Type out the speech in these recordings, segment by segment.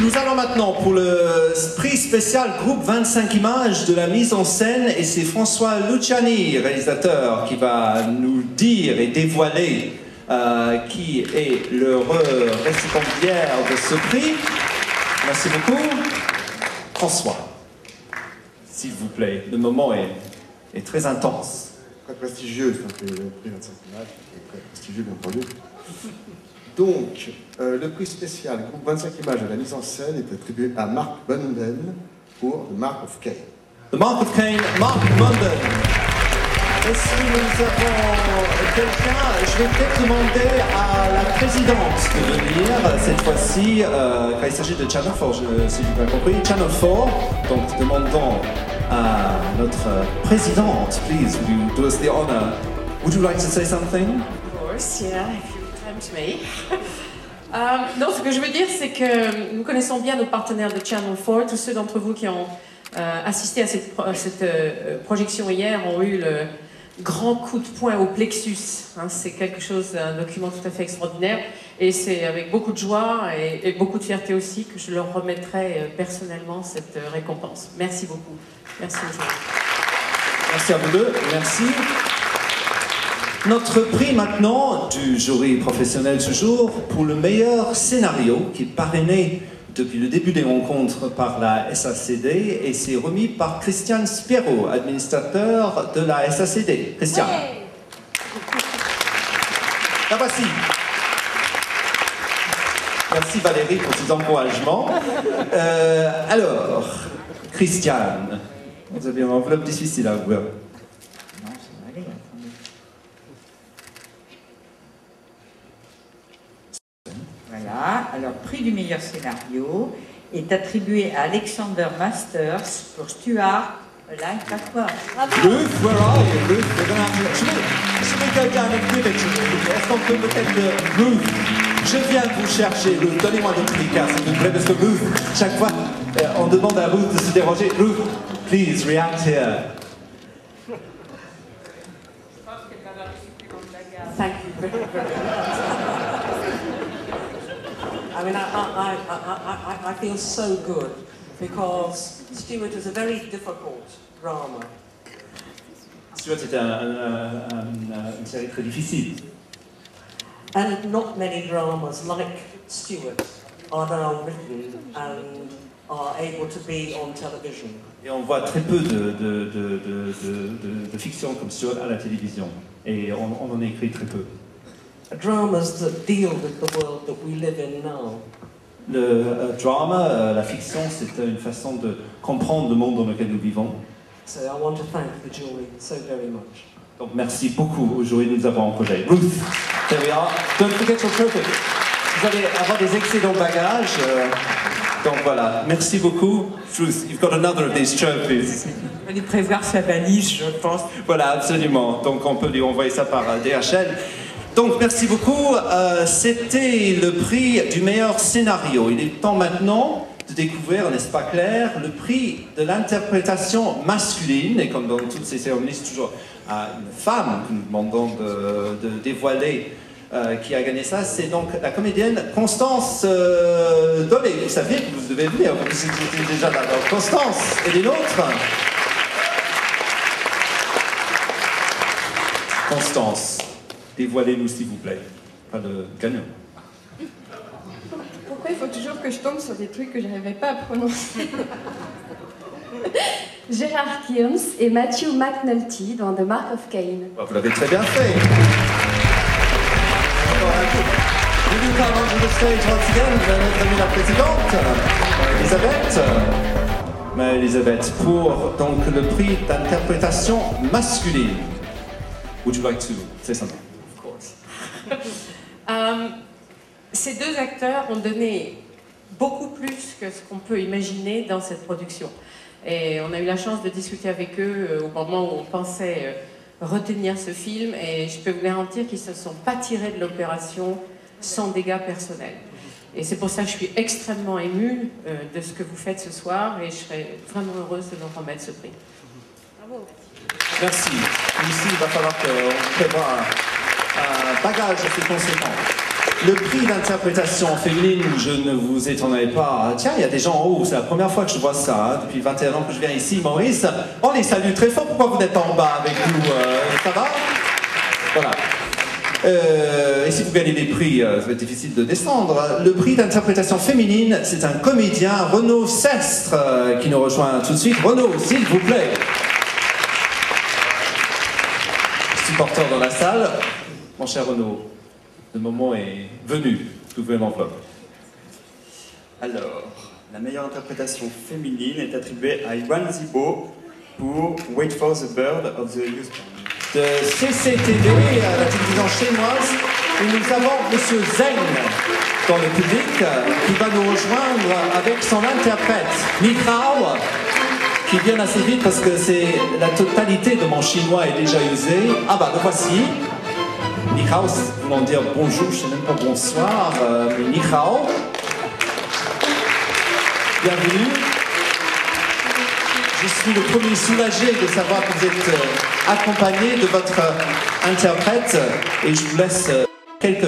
Nous allons maintenant pour le prix spécial groupe 25 images de la mise en scène et c'est François Luciani, réalisateur, qui va nous dire et dévoiler euh, qui est le récipiendaire de ce prix. Merci beaucoup. François, s'il vous plaît, le moment est, très intense. Très prestigieux, c'est le prix 25 images, très prestigieux bien entendu. Donc, euh, le prix spécial groupe 25 images à la mise en scène est attribué à Mark Bunden pour The Mark of Cain. The Mark of Cain, Mark Bunden. Et si nous avons quelqu'un, je vais peut-être demander à la présidente de venir, cette fois-ci, euh, quand il s'agit de Channel 4, je, si j'ai bien compris, Channel 4, donc demandons à notre présidente, please, would you do us the honor? Would you like to say something? Of course, yeah. Euh, non, ce que je veux dire, c'est que nous connaissons bien nos partenaires de Channel 4. Tous ceux d'entre vous qui ont euh, assisté à cette, euh, projection hier ont eu le grand coup de poing au plexus. Hein. c'est quelque chose, un document tout à fait extraordinaire. Et c'est avec beaucoup de joie et, beaucoup de fierté aussi que je leur remettrai personnellement cette récompense. Merci beaucoup. Merci Merci à vous deux. Merci. Notre prix maintenant du jury professionnel toujours pour le meilleur scénario qui est parrainé depuis le début des rencontres par la SACD et c'est remis par Christian Spiero, administrateur de la SACD. Christian. La voici. Merci Valérie pour ces encouragements. Euh, alors, Christian, vous avez une enveloppe difficile à ouvrir. alors prix du meilleur scénario est attribué à Alexander Masters pour Stuart Lancaster. Ruth, where are you? Ruth, we're gonna have to... Should we go down and give it to Ruth? Est-ce qu'on peut peut-être... Ruth, je viens vous chercher, Ruth. Donnez-moi le cliquard, s'il vous plaît, parce que Ruth, chaque fois, euh, on demande à Ruth de se déranger. Ruth, please, react here. Thank you I mean, I, I, I, I, I feel so good because Stuart is a very difficult drama. Stuart est un, un, un, une série très difficile. And not many dramas like Stuart are now written and are able to be on television. Et on voit très peu de, de, de, de, de fiction comme Stuart à la télévision. Et on, on en écrit très peu. Dramas that deal with the world that we live in now. Le euh, drama, euh, la fiction, c'est une façon de comprendre le monde dans lequel nous vivons. So I want to thank the jury so very much. Donc merci beaucoup au jury nous avons encouragé. Ruth, there we are. Don't forget your trophy. Vous allez avoir des excellents bagages. Euh, donc voilà, merci beaucoup. Ruth, you've got another of these trophies. Va prévoir sa valise, je pense. Voilà, absolument. Donc on peut lui envoyer ça par DHL. Donc merci beaucoup. Euh, c'était le prix du meilleur scénario. Il est temps maintenant de découvrir, n'est-ce pas clair, le prix de l'interprétation masculine. Et comme dans toutes ces cérémonies, c'est toujours à une femme que nous demandons de, dévoiler euh, qui a gagné ça. C'est donc la comédienne Constance euh. Vous saviez que vous devez venir, vous étiez déjà là. Constance, et les nôtres Constance. Dévoilez-nous, s'il vous plaît. Pas de gagnant. Pourquoi il faut toujours que je tombe sur des trucs que je n'arrivais pas à prononcer? Gérard Kilmes et Matthew McNulty dans The Mark of Cain. Bah, vous l'avez très bien fait. Nous stage once again, notre amie la présidente, Elisabeth. Mais Elisabeth, pour donc le prix d'interprétation masculine. Would you like to say something? Euh, ces deux acteurs ont donné beaucoup plus que ce qu'on peut imaginer dans cette production. Et on a eu la chance de discuter avec eux euh, au moment où on pensait euh, retenir ce film. Et je peux vous garantir qu'ils ne se sont pas tirés de l'opération sans dégâts personnels. Et c'est pour ça que je suis extrêmement émue de ce que vous faites ce soir et je serais vraiment heureuse de vous remettre ce prix. Bravo. Merci. Ici, il va falloir qu'on prévoie bagage assez conséquent. le prix d'interprétation féminine, je ne vous étonnerai pas. Tiens, il y a des gens en haut, c'est la première fois que je vois ça, hein, depuis 21 ans que je viens ici, Maurice. On les salue très fort, pourquoi vous êtes en bas avec nous euh, Ça va? Voilà. Euh, et si vous gagnez des prix, euh, ça va être difficile de descendre. Le prix d'interprétation féminine, c'est un comédien, Renaud Sestre, qui nous rejoint tout de suite. Renaud, s'il vous plaît. Supporteur dans la salle. Mon cher Renaud, le moment est venu d'ouvrir l'enveloppe. Alors, la meilleure interprétation féminine est attribuée à Iwan Zibo pour Wait for the Bird of the Youth. De CCTV à la télévision chinoise, où nous avons Monsieur Zeng dans le public euh, qui va nous rejoindre avec son interprète, Ni Hao, qui vient assez vite parce que c'est la totalité de mon chinois est déjà usé. Ah bah le voici. Ni Hao, voulant dire bonjour, je sais même pas bonsoir, euh, mais Ni Hao. Bienvenue. Je suis le premier soulagé de savoir que vous êtes euh, accompagné de votre euh, interprète et je vous laisse euh, quelques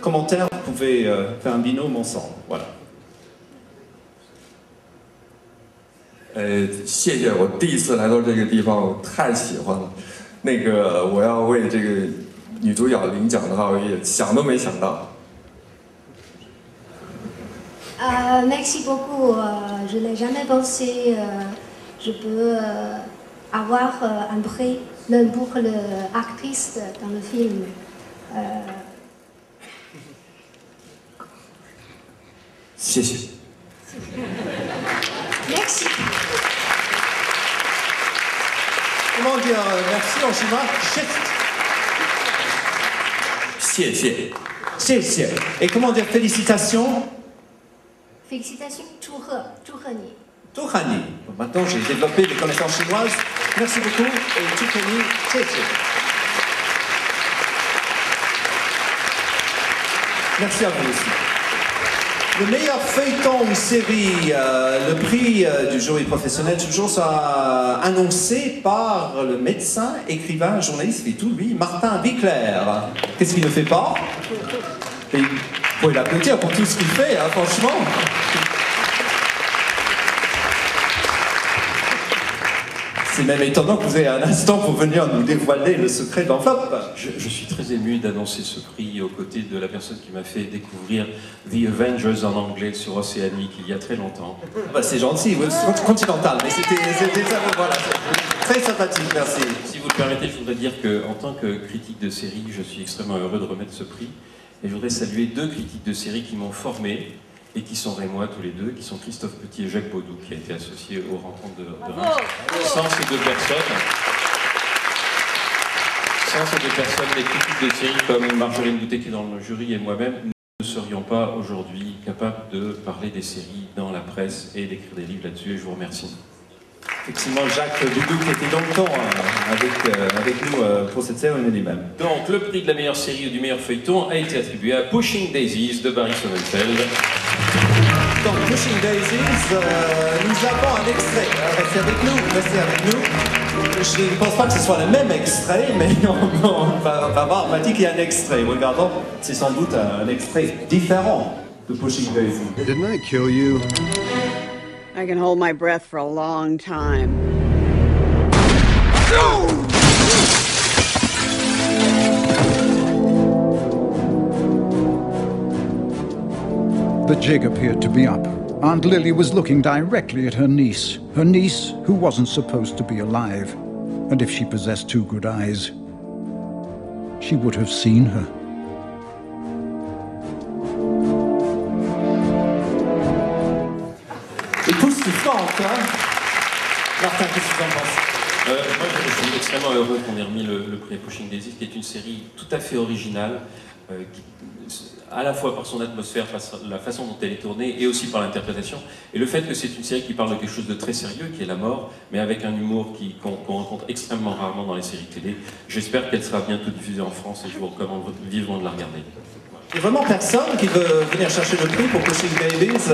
commentaires. Vous pouvez euh, faire un binôme ensemble. Voilà. 呃，谢谢，我第一次来到这个地方，我太喜欢了。那个，我要为这个 女主角领奖的话，我也想都没想到。 Euh, merci beaucoup. Euh, je n'ai jamais pensé euh, je peux euh, avoir euh, un prix même pour l'actrice dans le film. Euh, 谢谢。 merci. Comment dire euh, merci en chinois Shit. 谢谢， C'est, c'est. Et comment dire félicitations Félicitations. 祝贺，祝贺你。 Touhani. Bon, maintenant, j'ai développé des connaissances chinoises. Merci beaucoup. Et Touhani, c'est, c'est. Merci à vous aussi. Le meilleur feuilleton ou série, euh, le prix euh, du jury professionnel toujours sera annoncé par le médecin, écrivain, journaliste et tout, lui, Martin Wickler. Qu'est-ce qu'il ne fait pas? Et Vous l'applaudir pour tout ce qu'il fait, hein, franchement. C'est même étonnant que vous ayez un instant pour venir nous dévoiler le secret de l'enveloppe. Je, je suis très ému d'annoncer ce prix aux côtés de la personne qui m'a fait découvrir The Avengers en anglais sur Océanique il y a très longtemps. Ah bah, c'est gentil, continental, mais c'était ça, voilà, très sympathique, merci. Si vous le permettez, je voudrais dire qu'en tant que critique de série, je suis extrêmement heureux de remettre ce prix. Et je voudrais saluer deux critiques de série qui m'ont formé et qui sont rémois tous les deux, qui sont Christophe Petit et Jacques Baudou, qui a été associé aux rencontres de, de Reims. Sans ces deux personnes, sans ces deux personnes, les critiques de série comme Marjolaine Boutet qui est dans le jury et moi-même, nous ne serions pas aujourd'hui capables de parler des séries dans la presse et d'écrire des livres là-dessus. Et je vous remercie. Effectivement, Jacques Doudou qui était longtemps euh, avec, euh, avec nous euh, pour cette cérémonie même. Donc, le prix de la meilleure série ou du meilleur feuilleton a été attribué à Pushing Daisies de Barry Sonnenfeld. Dans Pushing Daisies, euh, nous avons un extrait. Restez avec nous, restez avec nous. Je ne pense pas que ce soit le même extrait, mais on, on va, on va voir. On m'a dit qu'il y a un extrait. Regardons, c'est sans doute un, un extrait différent de Pushing Daisies. Didn't I kill you? I can hold my breath for a long time. The jig appeared to be up. Aunt Lily was looking directly at her niece, her niece who wasn't supposed to be alive. And if she possessed two good eyes, she would have seen her. Époustouflante, hein Martin, qu'est-ce que tu en penses Euh, moi, je suis extrêmement heureux qu'on ait remis le, prix Pushing Daisies, qui est une série tout à fait originale, euh, à la fois par son atmosphère, par la façon dont elle est tournée, et aussi par l'interprétation. Et le fait que c'est une série qui parle de quelque chose de très sérieux, qui est la mort, mais avec un humour qu'on rencontre extrêmement rarement dans les séries télé. J'espère qu'elle sera bientôt diffusée en France, et je vous recommande vivement de la regarder. Il n'y a vraiment personne qui veut venir chercher le prix pour Pushing Daisies.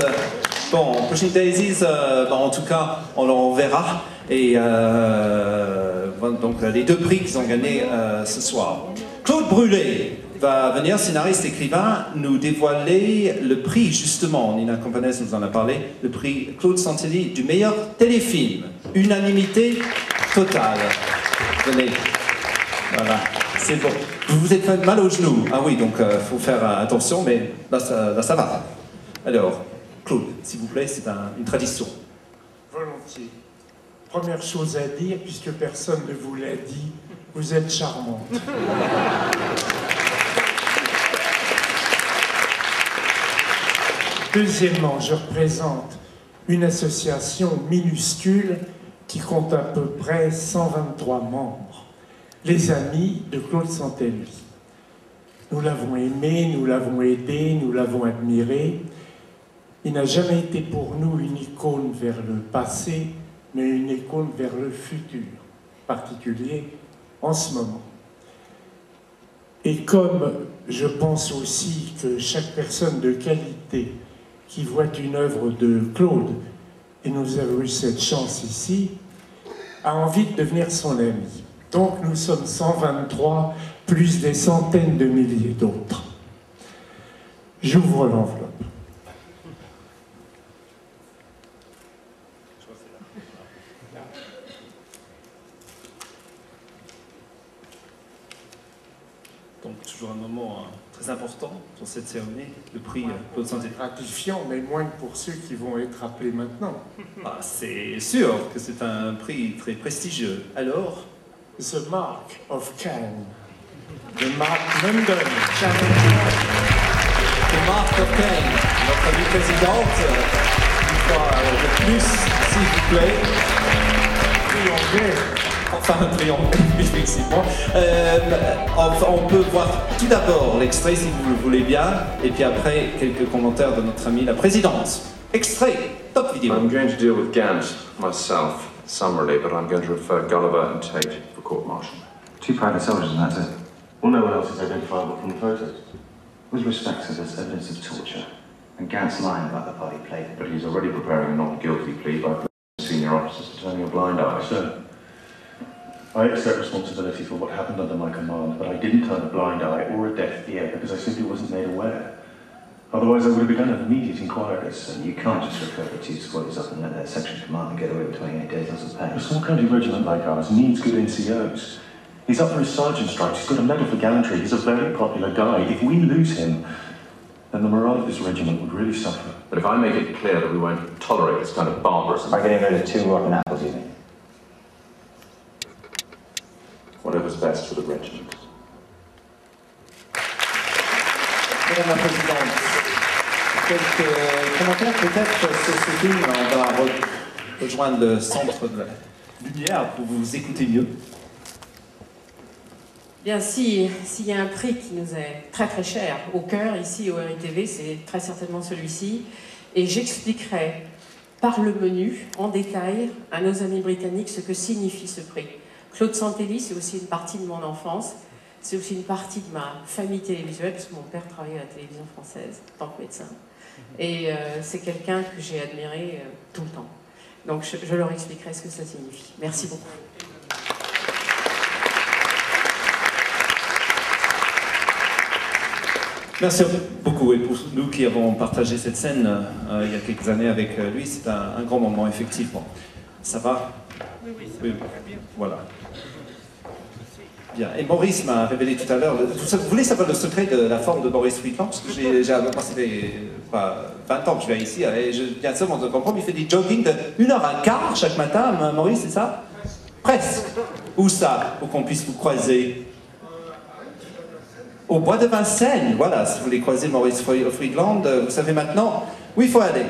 Bon, Pushing Daisies, euh, bon, en tout cas, on en verra. Et euh, donc euh, les deux prix qu'ils ont gagnés euh, ce soir. Claude Brûlé va venir, scénariste, écrivain, nous dévoiler le prix, justement, Nina Companès nous en a parlé, le prix Claude Santelli du meilleur téléfilm. Unanimité totale. Venez. Voilà, c'est bon. Vous vous êtes fait mal au genou. Ah oui, donc il faut faire attention, mais là ça, va. Alors, Claude, s'il vous plaît, c'est un- une tradition. Volontiers. Première chose à dire, puisque personne ne vous l'a dit, vous êtes charmante. Deuxièmement, je représente une association minuscule qui compte à peu près 123 membres, les amis de Claude Santelli. Nous l'avons aimé, nous l'avons aidé, nous l'avons admiré. Il n'a jamais été pour nous une icône vers le passé, mais une icône vers le futur, particulier en ce moment. Et comme je pense aussi que chaque personne de qualité qui voit une œuvre de Claude, et nous avons eu cette chance ici, a envie de devenir son ami. Donc nous sommes 123, plus des centaines de milliers d'autres. J'ouvre l'enveloppe. Donc, toujours un moment hein, très important le prix euh, Claude Santelli. Gratifiant, mais moins que pour ceux qui vont être appelés maintenant. Ah, c'est sûr que c'est un prix très prestigieux. Alors? The Mark of Cannes. The Mark London. The Mark of Kane, notre amie présidente, euh, une fois euh, de plus, s'il vous plaît. Triangle. Enfin, un triomphe, effectivement. Euh, on, on peut voir tout d'abord l'extrait, si vous le voulez bien, et puis après, quelques commentaires de notre amie la présidente. Extrait, top vidéo. I'm going to deal with Gant myself, summarily, but I'm going to refer Gulliver and Tate for court-martial. Two private soldiers and that's it. Well, no one else is identifiable from the photos. With respect to this evidence of torture, and Gant's lying about the part he played. But he's already preparing a not guilty plea by senior officers to turning a blind eye. Sir, I accept responsibility for what happened under my command, but I didn't turn a blind eye or a deaf ear because I simply wasn't made aware. Otherwise, I would have begun an immediate inquiry. And you can't just refer the two squads up and let their section commander get away with 28 days loss of pay. A small county regiment like ours needs good NCOs. He's up for his sergeant stripes. He's got a medal for gallantry. He's a very popular guy. If we lose him, then the morale of this regiment would really suffer. But if I make it clear that we won't tolerate this kind of barbarism, By getting rid of two rotten apples, you think? Whatever's best for the regiment. Madame la Présidente, quelques commentaires peut-être sur ce film. On va re- rejoindre le centre de la lumière pour vous écouter mieux. Bien, si- s'il y a un prix qui nous est très très cher au cœur ici au RITV, c'est très certainement celui-ci. Et j'expliquerai par le menu, en détail, à nos amis britanniques ce que signifie ce prix. Claude Santelli, c'est aussi une partie de mon enfance, c'est aussi une partie de ma famille télévisuelle, parce que mon père travaillait à la télévision française en tant que médecin. Et euh, c'est quelqu'un que j'ai admiré euh, tout le temps. Donc je, je leur expliquerai ce que ça signifie. Merci beaucoup. Merci beaucoup. Et pour nous qui avons partagé cette scène euh, il y a quelques années avec lui, c'est un, un grand moment, effectivement. Ça va? Oui, oui, Oui, voilà. Bien. Et Maurice m'a révélé tout à l'heure. Vous voulez savoir le secret de la forme de Maurice Friedland Parce que j'ai, j'ai, moi, ça fait pas 20 ans que je viens ici et je viens seulement de comprendre. Il fait des jogging de 1h15 chaque matin, Maurice, c'est ça? Presque. Où ça? Pour qu'on puisse vous croiser Au bois de Vincennes, voilà. Si vous voulez croiser Maurice Friedland, vous savez maintenant où il faut aller.